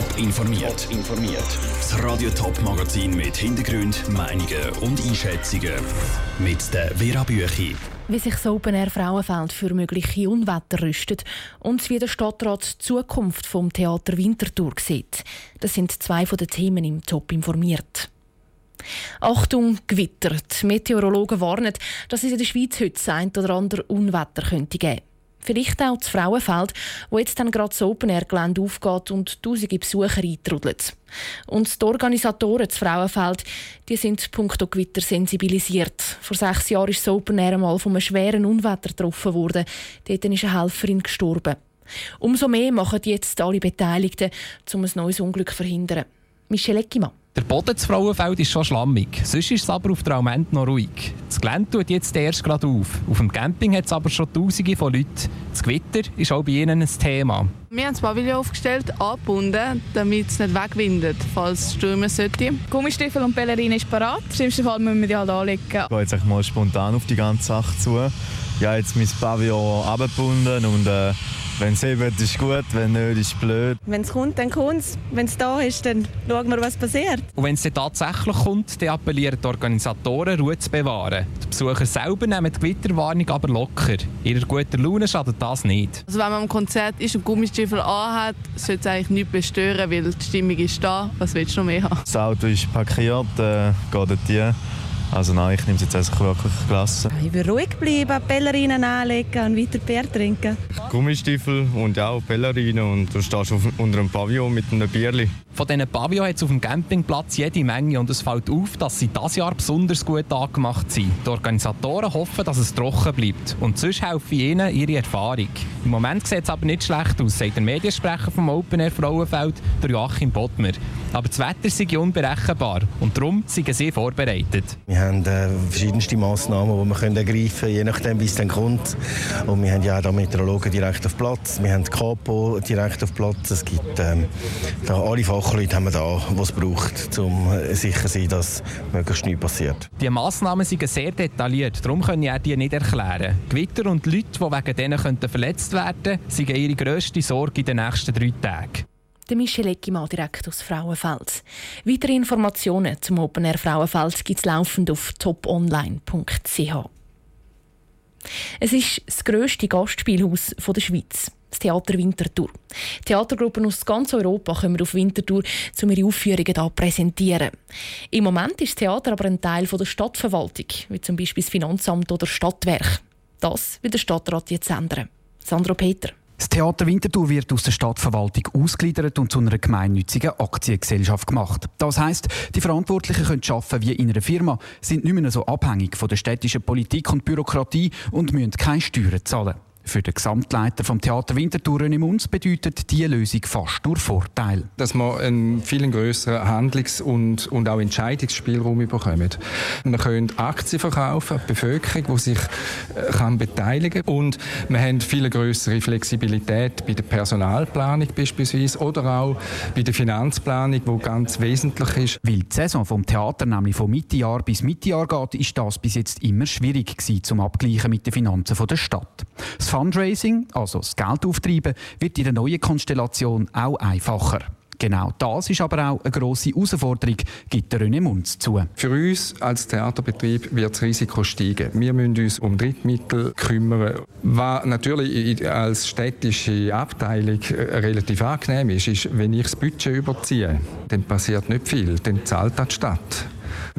Top informiert. informiert. Das Radio Top Magazin mit Hintergrund, Meinungen und Einschätzungen mit der Vera Büchi. Wie sich das Open Air Frauenfeld für mögliche Unwetter rüstet und wie der Stadtrat die Zukunft vom Theater Winterthur sieht. Das sind zwei von den Themen im Top informiert. Achtung, Gewitter. Die Meteorologen warnen, dass es in der Schweiz heute ein oder andere Unwetter könnte geben Vielleicht auch das Frauenfeld, wo jetzt dann gerade das Open-Air-Gelände aufgeht und tausende Besucher eintrudeln. Und die Organisatoren des Frauenfeld die sind punkto Gewitter sensibilisiert. Vor sechs Jahren ist das Open-Air einmal von einem schweren Unwetter getroffen worden. Dort ist eine Helferin gestorben. Umso mehr machen jetzt alle Beteiligten, um ein neues Unglück zu verhindern. Michelle Eckimann. Der Boden des Frauenfeld ist schon schlammig. Sonst ist es aber auf der Alment noch ruhig. Das Gelände tut jetzt erst gerade auf. Auf dem Camping hat es aber schon Tausende von Leuten. Das Gewitter ist auch bei ihnen ein Thema. Wir haben das Pavillon aufgestellt, angebunden, damit es nicht wegwindet, falls es stürmen sollte. Gummistiefel und Ballerine ist parat. Im schlimmsten Fall müssen wir die halt anlegen. Ich gehe jetzt mal spontan auf die ganze Sache zu. Ich habe jetzt mein Pavillon abgebunden und äh, wenn es hebt, ist gut, wenn nicht, ist blöd. Wenn es kommt, dann kommt es. Wenn es da ist, dann schauen wir, was passiert. Und wenn es dann tatsächlich kommt, dann appellieren die Organisatoren, Ruhe zu bewahren. Die Besucher selber nehmen die Gewitterwarnung aber locker. Ihrer guten Laune schadet das nicht. Also wenn man am Konzert ist und Gummistiefel anhat, sollte es eigentlich nicht bestören, weil die Stimmung ist da. Was willst du noch mehr haben? Das Auto ist parkiert, äh, geht hier. Also nein, ich nehme es jetzt einfach wirklich gelassen. Ich will ruhig bleiben, Pellerinen anlegen und weiter Bier trinken. Gummistiefel und auch Pellerinen und du stehst auf, unter einem Pavillon mit einem Bierli. Von diesen Pavillon hat es auf dem Campingplatz jede Menge und es fällt auf, dass sie dieses Jahr besonders gut angemacht sind. Die Organisatoren hoffen, dass es trocken bleibt und sonst helfen ihnen ihre Erfahrung. Im Moment sieht es aber nicht schlecht aus, sagt der Mediensprecher vom Open Air Frauenfeld, Joachim Bottmer. Aber das Wetter sei unberechenbar und darum sind sie vorbereitet. Wir haben äh, verschiedenste Massnahmen, die wir können ergreifen können, je nachdem, wie es dann kommt. Und wir haben ja auch da Meteorologen direkt auf Platz, wir haben die Kapo direkt auf Platz. Es gibt ähm, da alle Fachleute haben wir da, die es braucht, um äh, sicher zu sein, dass möglichst nichts passiert. Die Massnahmen sind sehr detailliert, darum können ich die nicht erklären. Gewitter und Leute, die wegen denen verletzt werden könnten, sind ihre grösste Sorge in den nächsten drei Tagen Michel Eckimann direkt aus Frauenfeld. Weitere Informationen zum Open Air Frauenfeld gibt es laufend auf toponline.ch. Es ist das grösste Gastspielhaus der Schweiz, das Theater Winterthur. Theatergruppen aus ganz Europa kommen auf Winterthur, um ihre Aufführungen hier präsentieren. Im Moment ist das Theater aber ein Teil der Stadtverwaltung, wie zum Beispiel das Finanzamt oder Stadtwerk. Das will der Stadtrat jetzt ändern. Sandro Peter. Das Theater Winterthur wird aus der Stadtverwaltung ausgliedert und zu einer gemeinnützigen Aktiengesellschaft gemacht. Das heißt, die Verantwortlichen können arbeiten wie in einer Firma, sind nicht mehr so abhängig von der städtischen Politik und Bürokratie und müssen keine Steuern zahlen. Für den Gesamtleiter vom Theater Winterthur René Munz bedeutet diese Lösung fast nur Vorteil. Dass man einen viel größeren Handlungs- und, und auch Entscheidungsspielraum bekommt. Man könnte Aktien verkaufen, die Bevölkerung, die sich äh, kann beteiligen kann. Und wir haben viel größere Flexibilität bei der Personalplanung beispielsweise oder auch bei der Finanzplanung, die ganz wesentlich ist. Weil die Saison vom Theater nämlich von Mittejahr bis Mittejahr geht, ist das bis jetzt immer schwierig gewesen, zum Abgleichen mit den Finanzen der Stadt. Das Fundraising, also das Geld auftreiben, wird in der neuen Konstellation auch einfacher. Genau das ist aber auch eine grosse Herausforderung, gibt der René Munz zu. Für uns als Theaterbetrieb wird das Risiko steigen. Wir müssen uns um Drittmittel kümmern. Was natürlich als städtische Abteilung äh, relativ angenehm ist, ist, wenn ich das Budget überziehe, dann passiert nicht viel, dann zahlt das die Stadt.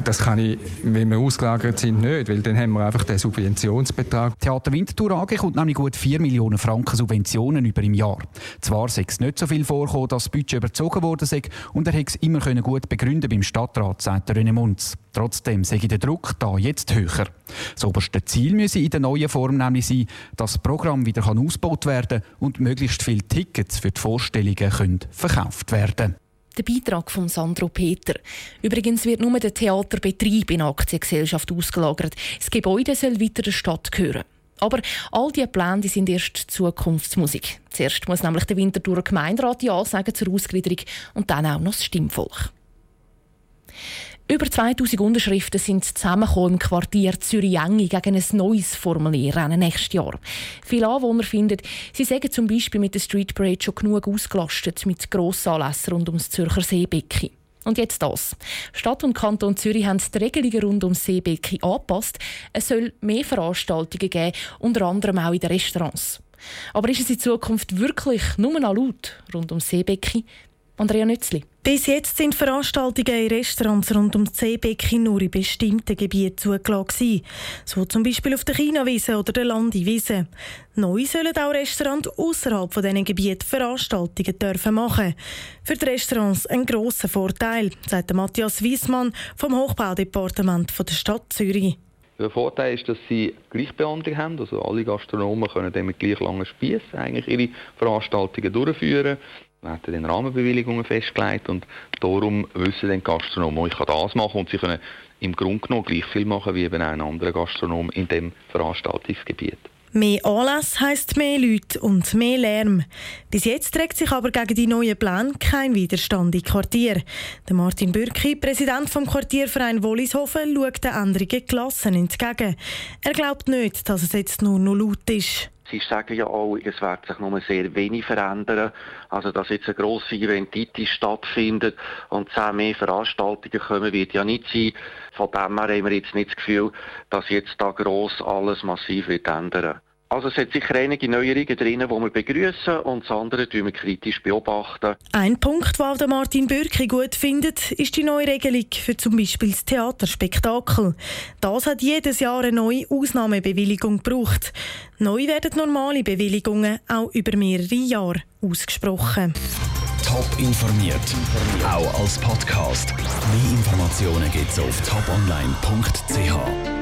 Das kann ich, wenn wir ausgelagert sind, nicht, weil dann haben wir einfach den Subventionsbetrag. Theater Winterthur AG kommt nämlich gut 4 Millionen Franken Subventionen über im Jahr. Zwar sei es nicht so viel vorgekommen, dass das Budget überzogen worden sei und er hätte es immer gut begründen beim Stadtrat, sagt René Munz. Trotzdem sei der Druck da jetzt höher. Das oberste Ziel müsse in der neuen Form nämlich sein, dass das Programm wieder ausgebaut werden kann und möglichst viele Tickets für die Vorstellungen können verkauft werden. Der Beitrag von Sandro Peter. Übrigens wird nur der Theaterbetrieb in Aktiengesellschaft ausgelagert. Das Gebäude soll weiter der Stadt gehören. Aber all diese Pläne sind erst Zukunftsmusik. Zuerst muss nämlich der Winterthurer Gemeinderat Ja sagen zur Ausgliederung und dann auch noch das Stimmvolk. Über 2000 Unterschriften sind zusammengekommen im Quartier Zürich-Engi gegen ein neues Formulierrennen nächstes Jahr. Viele Anwohner finden, sie sagen zum Beispiel mit der Street Parade schon genug ausgelastet mit Grossanlässen rund ums Zürcher Seebecken. Und jetzt das. Stadt und Kanton Zürich haben die Regelungen rund ums Seebecken angepasst. Es soll mehr Veranstaltungen geben, unter anderem auch in den Restaurants. Aber ist es in Zukunft wirklich nur noch laut rund ums Seebecken? Andrea Nützli. Bis jetzt sind Veranstaltungen in Restaurants rund um das Seebecken nur in bestimmten Gebieten zugelassen. So zum Beispiel auf der Chinawiese oder der Landiwiese. Neu sollen auch Restaurants außerhalb von diesen Gebieten Veranstaltungen dürfen machen. Für die Restaurants ein grosser Vorteil, sagt Matthias Wiesmann vom Hochbaudepartement der Stadt Zürich. Der Vorteil ist, dass sie Gleichbehandlung haben. Also alle Gastronomen können mit gleich langen Spieß eigentlich ihre Veranstaltungen durchführen. Wir haben dann Rahmenbewilligungen festgelegt und darum wissen dann Gastronomen, ich kann das machen und sie können im Grunde genommen gleich viel machen wie eben ein anderer Gastronom in dem Veranstaltungsgebiet. Mehr Anlass heisst mehr Leute und mehr Lärm. Bis jetzt trägt sich aber gegen die neuen Pläne kein Widerstand im Quartier. Der Martin Bürki, Präsident vom Quartierverein Wollishofen, schaut den Änderungen gelassen entgegen. Er glaubt nicht, dass es jetzt nur noch laut ist. Sie sagen ja auch, es wird sich nur sehr wenig verändern. Also, dass jetzt eine grosse Eventitis stattfindet und zehn mehr Veranstaltungen kommen, wird ja nicht sein. Von dem her haben wir jetzt nicht das Gefühl, dass jetzt da gross alles massiv wird ändern also es hat sicher einige Neuerungen drin, die wir begrüßen und das andere beobachten wir kritisch beobachten. Ein Punkt, den Martin Bürki gut findet, ist die neue Regelung für zum Beispiel das Theaterspektakel. Das hat jedes Jahr eine neue Ausnahmebewilligung gebraucht. Neu werden normale Bewilligungen auch über mehrere Jahre ausgesprochen. Top informiert, auch als Podcast. Mehr Informationen gibt es auf toponline.ch.